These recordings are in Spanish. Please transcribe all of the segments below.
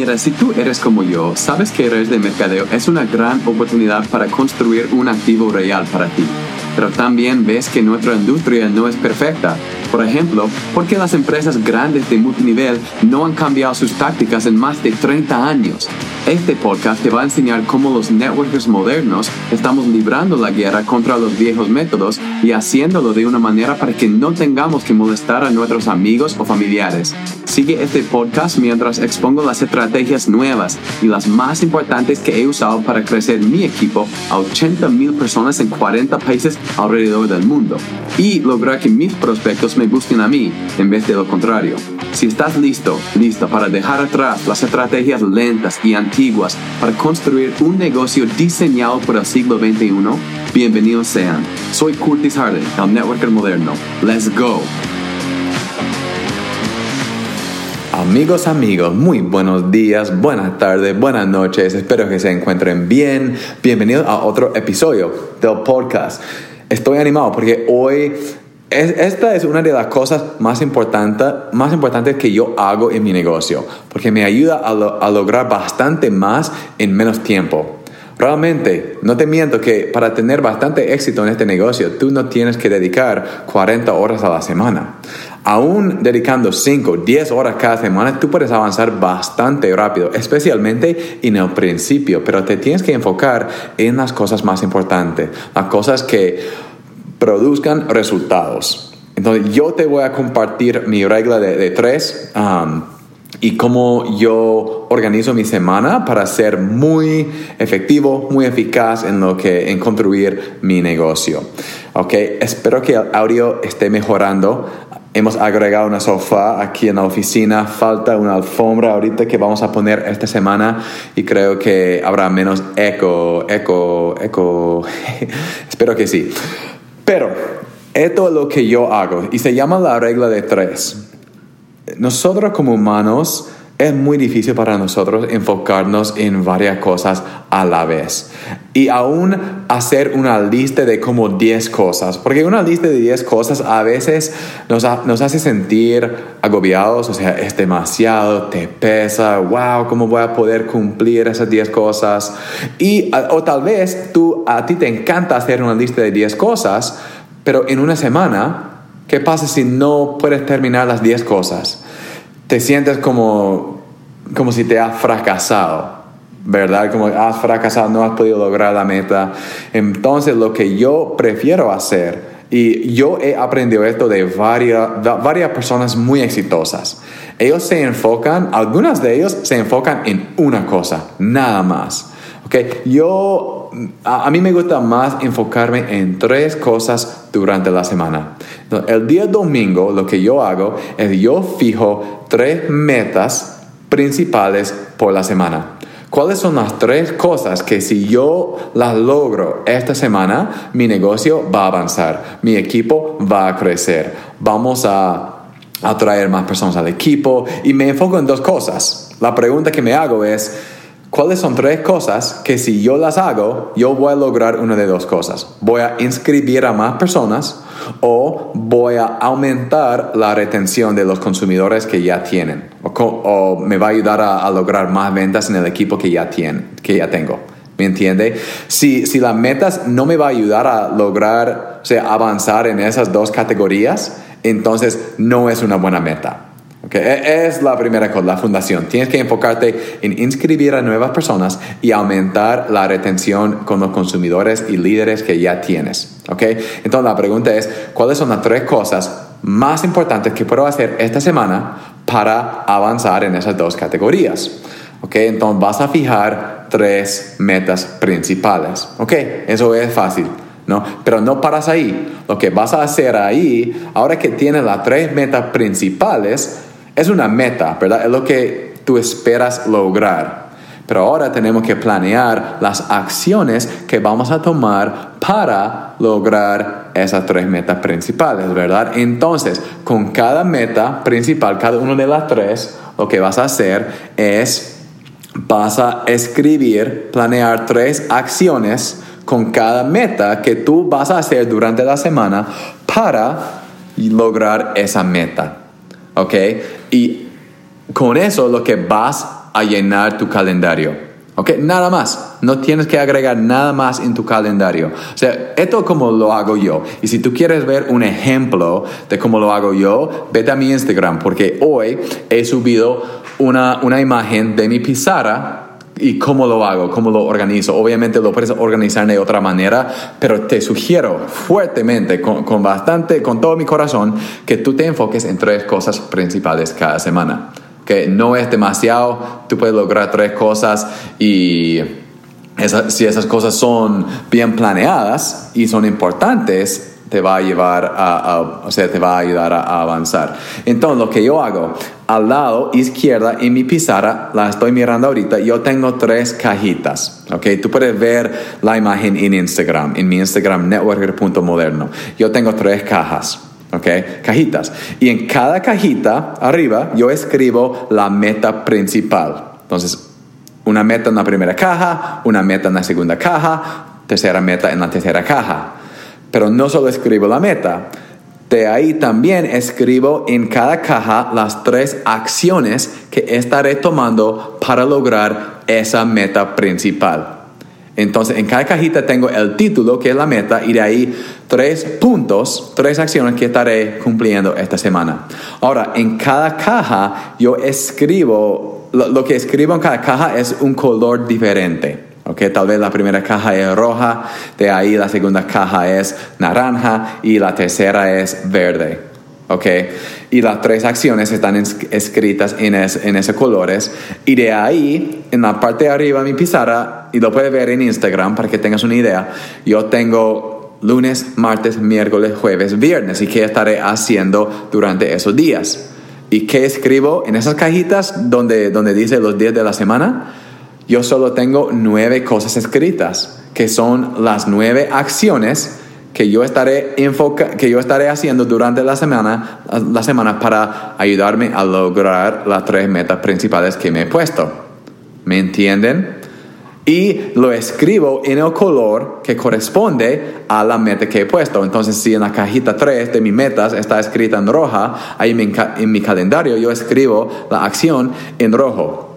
Mira, si tú eres como yo, sabes que redes de mercadeo es una gran oportunidad para construir un activo real para ti. Pero también ves que nuestra industria no es perfecta. Por ejemplo, ¿por qué las empresas grandes de multinivel no han cambiado sus tácticas en más de 30 años? Este podcast te va a enseñar cómo los networkers modernos estamos librando la guerra contra los viejos métodos y haciéndolo de una manera para que no tengamos que molestar a nuestros amigos o familiares. Sigue este podcast mientras expongo las estrategias nuevas y las más importantes que he usado para crecer mi equipo a 80 mil personas en 40 países alrededor del mundo y lograr que mis prospectos me busquen a mí en vez de lo contrario. Si estás listo, listo para dejar atrás las estrategias lentas y antiguas para construir un negocio diseñado por el siglo XXI, bienvenidos sean. Soy Curtis Harden, el networker moderno. Let's go. Amigos, amigos, muy buenos días, buenas tardes, buenas noches. Espero que se encuentren bien. Bienvenidos a otro episodio del podcast. Estoy animado porque hoy esta es una de las cosas más, importantes más importantes que yo hago en mi negocio, porque me ayuda a, lograr bastante más en menos tiempo. Realmente, no te miento que para tener bastante éxito en este negocio, tú no tienes que dedicar 40 horas a la semana. Aún dedicando 5, 10 horas cada semana, tú puedes avanzar bastante rápido, especialmente en el principio, pero te tienes que enfocar en las cosas más importantes, las cosas que produzcan resultados. Entonces yo te voy a compartir mi regla de, tres um, y cómo yo organizo mi semana para ser muy efectivo, muy eficaz en lo que en construir mi negocio. Ok, espero que el audio esté mejorando. Hemos agregado una sofá aquí en la oficina, falta una alfombra ahorita que vamos a poner esta semana y creo que habrá menos eco, eco, eco. espero que sí. Pero esto es lo que yo hago y se llama la regla de tres. Nosotros como humanos es muy difícil para nosotros enfocarnos en varias cosas a la vez. Y aún hacer una lista de como 10 cosas. Porque una lista de 10 cosas a veces nos, hace sentir agobiados. O sea, es demasiado, te pesa. Wow, ¿cómo voy a poder cumplir esas 10 cosas? Y, o tal vez tú, a ti te encanta hacer una lista de 10 cosas. Pero en una semana, ¿qué pasa si no puedes terminar las 10 cosas? Te sientes como, como si te has fracasado. ¿verdad? Como has fracasado, no has podido lograr la meta. Entonces, lo que yo prefiero hacer, y yo he aprendido esto de varias, varias personas muy exitosas, ellos se enfocan, algunas de ellos se enfocan en una cosa, nada más. Okay? Yo, a, a mí me gusta más enfocarme en tres cosas durante la semana. El día domingo lo que yo hago es yo fijo tres metas principales por la semana. ¿Cuáles son las tres cosas que si yo las logro esta semana, mi negocio va a avanzar, mi equipo va a crecer, vamos a atraer más personas al equipo y me enfoco en dos cosas. La pregunta que me hago es, ¿Cuáles son tres cosas que si yo las hago, yo voy a lograr una de dos cosas? Voy a inscribir a más personas o voy a aumentar la retención de los consumidores que ya tienen o, me va a ayudar a, lograr más ventas en el equipo que ya, tiene, que ya tengo. ¿Me entiende? Si, si las metas no me va a ayudar a lograr, o avanzar en esas dos categorías, entonces no es una buena meta. E, es la primera cosa, la fundación. Tienes que enfocarte en inscribir a nuevas personas y aumentar la retención con los consumidores y líderes que ya tienes. ¿okay? Entonces la pregunta es, ¿cuáles son las tres cosas más importantes que puedo hacer esta semana para avanzar en esas dos categorías? ¿okay? Entonces vas a fijar tres metas principales. ¿okay? Eso es fácil. ¿no? Pero no paras ahí. Lo que vas a hacer ahí, ahora que tienes las tres metas principales, es una meta, ¿verdad? Es lo que tú esperas lograr. Pero ahora tenemos que planear las acciones que vamos a tomar para lograr esas tres metas principales, ¿verdad? Entonces, con cada meta principal, cada una de las tres, lo que vas a hacer es, vas a escribir, planear tres acciones con cada meta que tú vas a hacer durante la semana para lograr esa meta. ¿Ok? Y con eso lo que vas a llenar tu calendario. ¿Ok? Nada más. No tienes que agregar nada más en tu calendario. O sea, esto como lo hago yo. Y si tú quieres ver un ejemplo de cómo lo hago yo, vete a mi Instagram porque hoy he subido una, una imagen de mi pizarra y cómo lo hago, cómo lo organizo. Obviamente lo puedes organizar de otra manera, pero te sugiero fuertemente, con, con, bastante, con todo mi corazón, que tú te enfoques en tres cosas principales cada semana que no es demasiado, tú puedes lograr tres cosas y si esas cosas son bien planeadas y son importantes, te va a llevar a, o sea, te va a ayudar a, avanzar. Entonces, lo que yo hago, al lado izquierda en mi pizarra, la estoy mirando ahorita, yo tengo tres cajitas, ¿ok? Tú puedes ver la imagen en Instagram, en mi Instagram, networker.moderno. Yo tengo tres cajas. ¿ok? Cajitas. Y en cada cajita, arriba, yo escribo la meta principal. Entonces, una meta en la primera caja, una meta en la segunda caja, tercera meta en la tercera caja. Pero no solo escribo la meta, de ahí también escribo en cada caja las tres acciones que estaré tomando para lograr esa meta principal. Entonces, en cada cajita tengo el título, que es la meta, y de ahí tres puntos, tres acciones que estaré cumpliendo esta semana. Ahora, en cada caja yo escribo, lo, que escribo en cada caja es un color diferente. Okay, tal vez la primera caja es roja, de ahí la segunda caja es naranja y la tercera es verde. Okay. Y las tres acciones están escritas en, en esos colores. Y de ahí, en la parte de arriba de mi pizarra, y lo puedes ver en Instagram para que tengas una idea, yo tengo lunes, martes, miércoles, jueves, viernes. ¿Y qué estaré haciendo durante esos días? ¿Y qué escribo en esas cajitas donde, donde dice los días de la semana? Yo solo tengo nueve cosas escritas, que son las nueve acciones que yo estaré enfoca que yo estaré haciendo durante la semana, la semana para ayudarme a lograr las tres metas principales que me he puesto. ¿Me entienden? Y lo escribo en el color que corresponde a la meta que he puesto. Entonces, si en la cajita 3 de mis metas está escrita en roja, ahí en mi calendario yo escribo la acción en rojo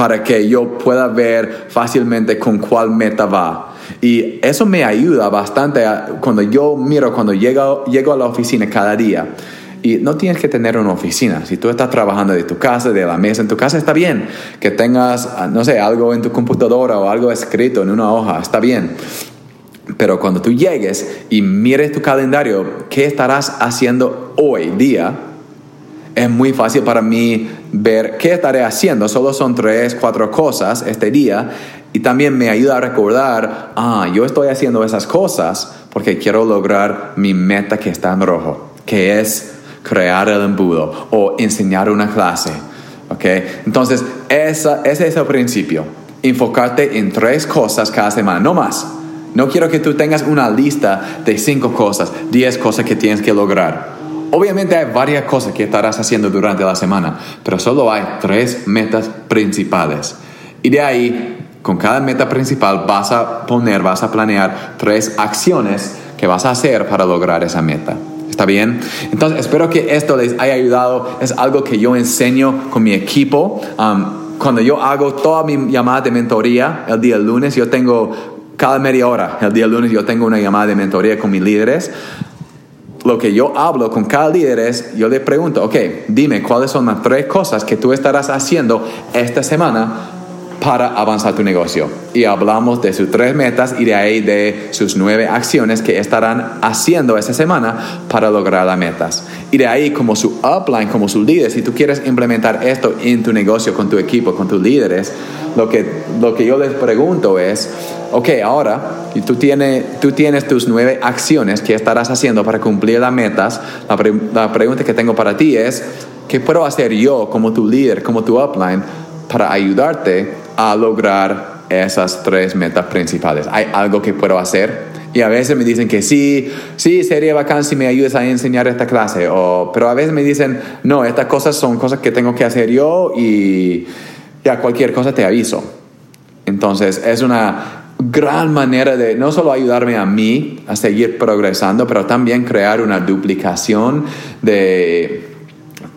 para que yo pueda ver fácilmente con cuál meta va. Y eso me ayuda bastante cuando yo miro, cuando llego, llego a la oficina cada día. Y no tienes que tener una oficina. Si tú estás trabajando de tu casa, de la mesa en tu casa, está bien. Que tengas, ah, no sé, algo en tu computadora o algo escrito en una hoja, está bien. Pero cuando tú llegues y mires tu calendario, ¿qué estarás haciendo hoy día? Es muy fácil para mí ver qué estaré haciendo. Solo son tres, cuatro cosas este día y también me ayuda a recordar, ah, yo estoy haciendo esas cosas porque quiero lograr mi meta que está en rojo, que es crear el embudo o enseñar una clase. ¿okay? Entonces, esa, ese es el principio. Enfocarte en tres cosas cada semana, no más. No quiero que tú tengas una lista de cinco cosas, diez cosas que tienes que lograr. Obviamente hay varias cosas que estarás haciendo durante la semana, pero solo hay tres metas principales. Y de ahí con cada meta principal vas a poner, vas a planear tres acciones que vas a hacer para lograr esa meta. ¿Está bien? Entonces, espero que esto les haya ayudado. Es algo que yo enseño con mi equipo. Um, cuando yo hago toda mi llamada de mentoría el día lunes, yo tengo cada media hora, el día lunes, yo tengo una llamada de mentoría con mis líderes. Lo que yo hablo con cada líder es, yo le pregunto, ok, dime cuáles son las tres cosas que tú estarás haciendo esta semana para avanzar tu negocio. Y hablamos de sus tres metas y de ahí de sus nueve acciones que estarán haciendo esta semana para lograr las metas. Y de ahí como su upline, como su líder, si tú quieres implementar esto en tu negocio, con tu equipo, con tus líderes, lo que, lo que yo les pregunto es, ok, ahora tú tienes, tú tienes tus nueve acciones que estarás haciendo para cumplir las metas. La pregunta que tengo para ti es, ¿qué puedo hacer yo como tu líder, como tu upline, para ayudarte a lograr esas tres metas principales. ¿Hay algo que puedo hacer? Y a veces me dicen que sí, sí, sería bacán si me ayudas a enseñar esta clase. O, pero a veces me dicen, no, estas cosas son cosas que tengo que hacer yo y ya cualquier cosa te aviso. Entonces es una gran manera de no solo ayudarme a mí a seguir progresando, pero también crear una duplicación de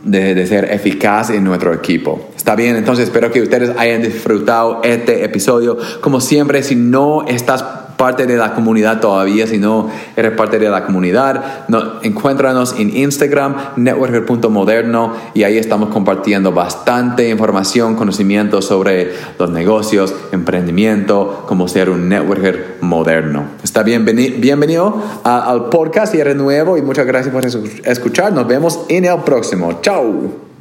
de, ser eficaz en nuestro equipo. Está bien, entonces espero que ustedes hayan disfrutado este episodio. Como siempre, si no estás parte de la comunidad todavía, si no eres parte de la comunidad, no, encuéntranos en Instagram, networker.moderno, y ahí estamos compartiendo bastante información, conocimiento sobre los negocios, emprendimiento, cómo ser un networker moderno. Está bien, bienvenido al podcast y eres nuevo y muchas gracias por escuchar. Nos vemos en el próximo. Chao.